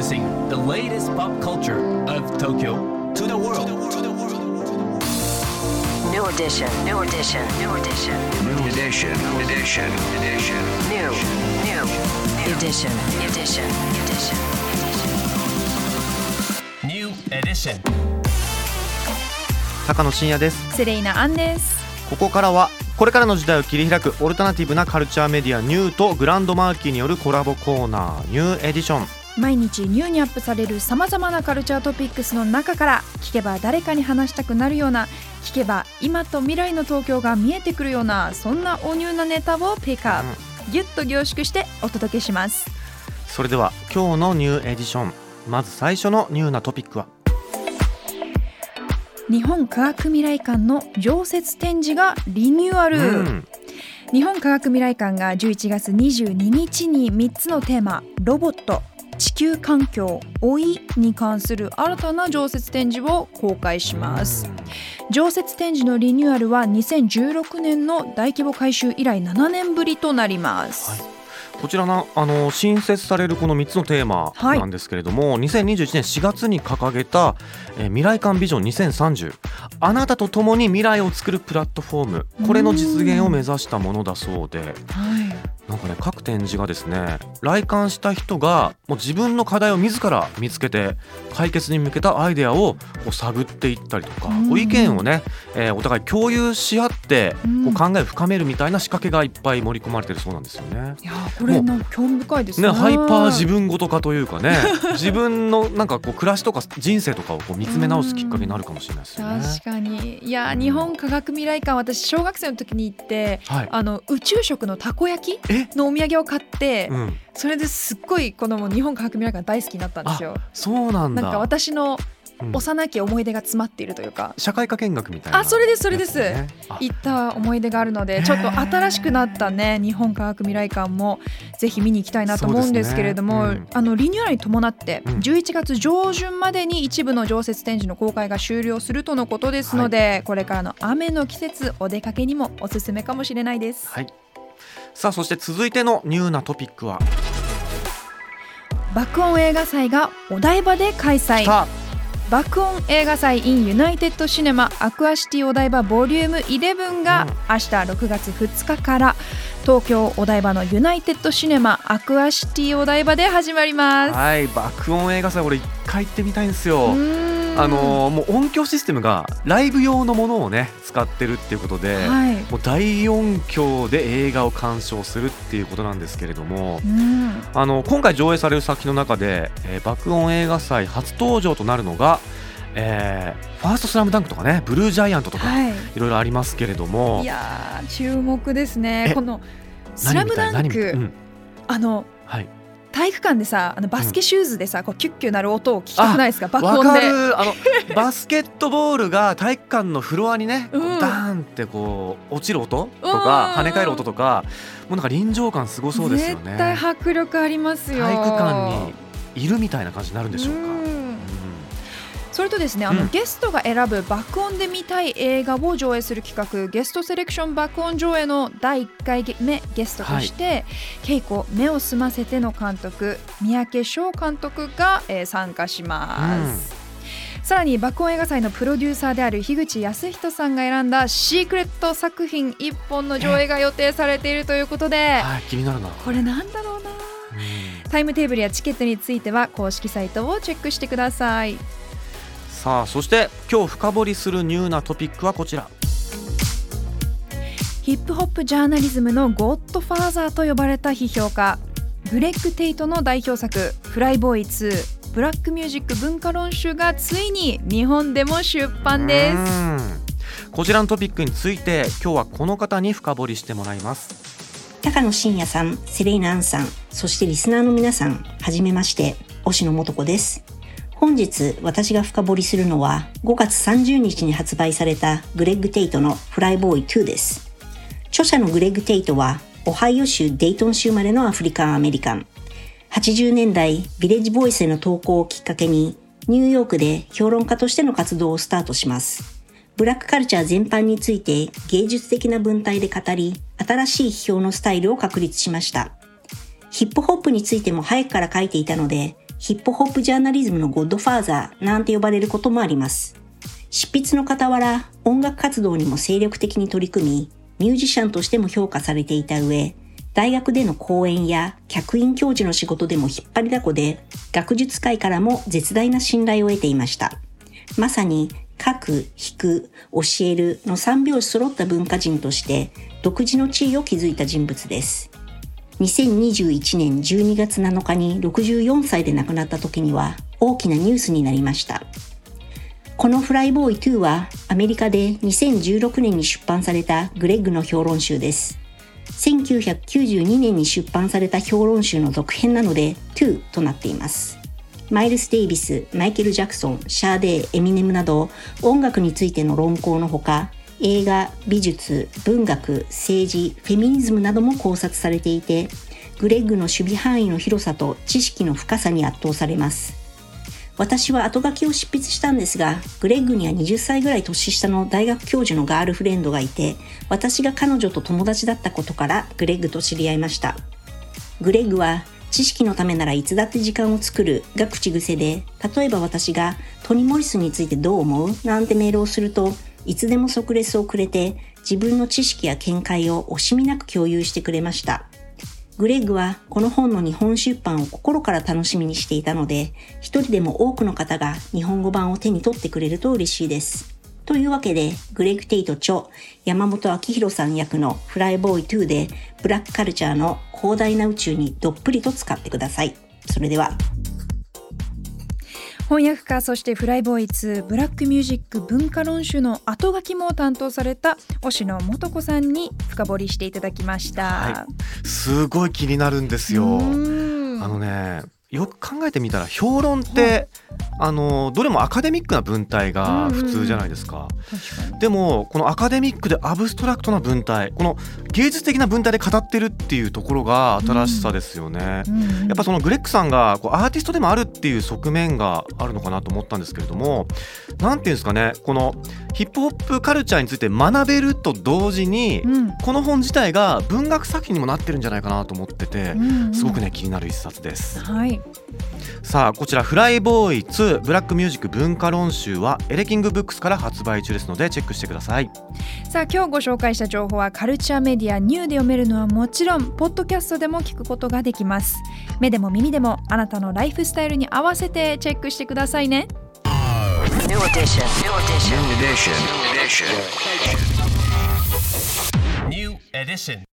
Introducing the latest pop culture of Tokyo to the world. New edition, new edition, new edition, New edition, edition, edition. new, new, edition, edition, edition. New edition. 高野真也ですセレイナアンですここからはこれからの時代を切り開くオルタナティブなカルチャーメディアニューとグランドマーキーによるコラボコーナーニューエディション毎日ニューにアップされるさまざまなカルチャートピックスの中から聞けば誰かに話したくなるような聞けば今と未来の東京が見えてくるようなそんなおニューなネタをピックアップ、ギュッと凝縮してお届けします。それでは今日のニューエディション。まず最初のニューなトピックは。日本科学未来館の常設展示がリニューアル、うん。日本科学未来館が11月22日に3つのテーマロボット地球環境老いに関する新たな常設展示を公開します。常設展示のリニューアルは2016年の大規模改修以来7年ぶりとなります、こちらなあの新設されるこの3つのテーマはい。なんですけれども、2021年4月に掲げた、えー未来館ビジョン2030あなたと共に未来を作るプラットフォーム。これの実現を目指したものだそうで。はいなんかね各展示がですね来館した人がもう自分の課題を自ら見つけて解決に向けたアイデアをこう探っていったりとか、うん。意見をね、えーお互い共有し合ってうん。こう考えを深めるみたいな仕掛けがいっぱい盛り込まれてるそうなんですよね。いやーこれの興味深いですね。ね、ハイパー自分ごと化というかね 自分のなんかこう暮らしとか人生とかをこう見つめ直すきっかけになるかもしれないですよね。確かに。いやー日本科学未来館私小学生の時に行ってはい、あの宇宙食のたこ焼き？えのお土産を買って、うん、それですっごいこの日本科学未来館大好きになったんですよ。そうなんだ。なんか私のうん。幼き思い出が詰まっているというか、社会科見学みたいな。あそれですそれです。行った思い出があるのでちょっと新しくなったね日本科学未来館もぜひ見に行きたいなと思うんですけれども、ねうん。あのリニューアルに伴ってうん。11月上旬までに一部の常設展示の公開が終了するとのことですので、これからの雨の季節お出かけにもおすすめかもしれないです。はいさあそして続いてのニューなトピックは？爆音映画祭がお台場で開催。さ爆音映画祭 in ユナイテッドシネマアクアシティお台場ボリューム11がうん。明日6月2日から東京お台場のユナイテッドシネマアクアシティお台場で始まります。はい爆音映画祭俺一回行ってみたいんですよ。あのーもう音響システムがライブ用のものをね使ってるっていうことで、はい。もう大音響で映画を鑑賞するっていうことなんですけれどもうん。あの今回上映される作品の中で、えー爆音映画祭初登場となるのが、えーファーストスラムダンクとかねブルージャイアントとか、はい。いろいろありますけれどもいやー注目ですね。えこの「スラムダンクうん。あのはい体育館でさあのバスケシューズでさ、こうキュッキュなる音を聞きたくないですか？爆わ音で。かる。あの バスケットボールが体育館のフロアにね、ダーンってこう落ちる音とうん。か跳ね返る音とかもうなんか臨場感すごそうですよね。絶対迫力ありますよ。体育館にいるみたいな感じになるんでしょうか、それとですねあの、うん。ゲストが選ぶ爆音で見たい映画を上映する企画ゲストセレクション爆音上映の第1回目ゲストとして、稽古目を澄ませての監督三宅翔監督が、えー参加します。さらに爆音映画祭のプロデューサーである樋口康人さんが選んだシークレット作品1本の上映が予定されているということではい気になるな、これなんだろうな。うん。タイムテーブルやチケットについては公式サイトをチェックしてください。さあそして今日深掘りするニューなトピックはこちらヒップホップジャーナリズムのゴッドファーザーと呼ばれた批評家グレッグ・テイトの代表作「フライボーイ2ブラックミュージック文化論集」がついに日本でも出版です。うんこちらのトピックについて今日はこの方に深掘りしてもらいます高野真也さん、セレイナアンさん、そしてリスナーの皆さん、はじめまして、押野素子です。本日私が深掘りするのは5月30日に発売されたグレッグ・テイトのフライボーイ2です。著者のグレッグ・テイトはオハイオ州デイトン州生まれのアフリカンアメリカン。80年代ビレッジボイスへの投稿をきっかけにニューヨークで評論家としての活動をスタートします。ブラックカルチャー全般について芸術的な文体で語り、新しい批評のスタイルを確立しました。ヒップホップについても早くから書いていたので、ヒップホップジャーナリズムのゴッドファーザーなんて呼ばれることもあります。執筆の傍ら音楽活動にも精力的に取り組み、ミュージシャンとしても評価されていた上、大学での講演や客員教授の仕事でも引っ張りだこで、学術界からも絶大な信頼を得ていました。まさに書く、弾く、教えるの三拍子揃った文化人として独自の地位を築いた人物です。2021年12月7日に64歳で亡くなった時には大きなニュースになりました。このフライボーイ2はアメリカで2016年に出版されたグレッグの評論集です。1992年に出版された評論集の続編なので2となっています。マイルス・デイビス、マイケル・ジャクソン、シャーデー、エミネムなど音楽についての論考のほか映画、美術、文学、政治、フェミニズムなども考察されていてグレッグの守備範囲の広さと知識の深さに圧倒されます。私は後書きを執筆したんですが、グレッグには20歳ぐらい年下の大学教授のガールフレンドがいて、私が彼女と友達だったことからグレッグと知り合いました。グレッグは知識のためならいつだって時間を作るが口癖で、例えば私がトニ・モリスについてどう思う？なんてメールをすると、いつでも即レスをくれて、自分の知識や見解を惜しみなく共有してくれました。グレッグはこの本の日本出版を心から楽しみにしていたので、一人でも多くの方が日本語版を手に取ってくれると嬉しいです。というわけで、グレッグ・テイト著山本明宏さん役のフライボーイ2で、ブラックカルチャーの広大な宇宙にどっぷりと使ってください。それでは。翻訳家そしてフライボーイ2ブラックミュージック文化論集の後書きも担当された押野素子さんに深掘りしていただきました。はすごい気になるんですよ。あのねよく考えてみたら評論って、あのどれもアカデミックな文体が普通じゃないですか。確かに。でもこのアカデミックでアブストラクトな文体この芸術的な文体で語ってるっていうところが新しさですよね。うんやっぱそのグレッグさんがこうアーティストでもあるっていう側面があるのかなと思ったんですけれどもなんていうんですかねこのヒップホップカルチャーについて学べると同時に、うん。この本自体が文学作品にもなってるんじゃないかなと思っててうんうん。すごくね気になる一冊です。はいさあこちら「フライボーイ2ブラックミュージック文化論集」はエレキングブックスから発売中ですのでチェックしてください。さあ今日ご紹介した情報はカルチャーメディアニューで読めるのはもちろんポッドキャストでも聞くことができます目でも耳でもあなたのライフスタイルに合わせてチェックしてくださいね New edition. New edition. New edition. Edition. New edition.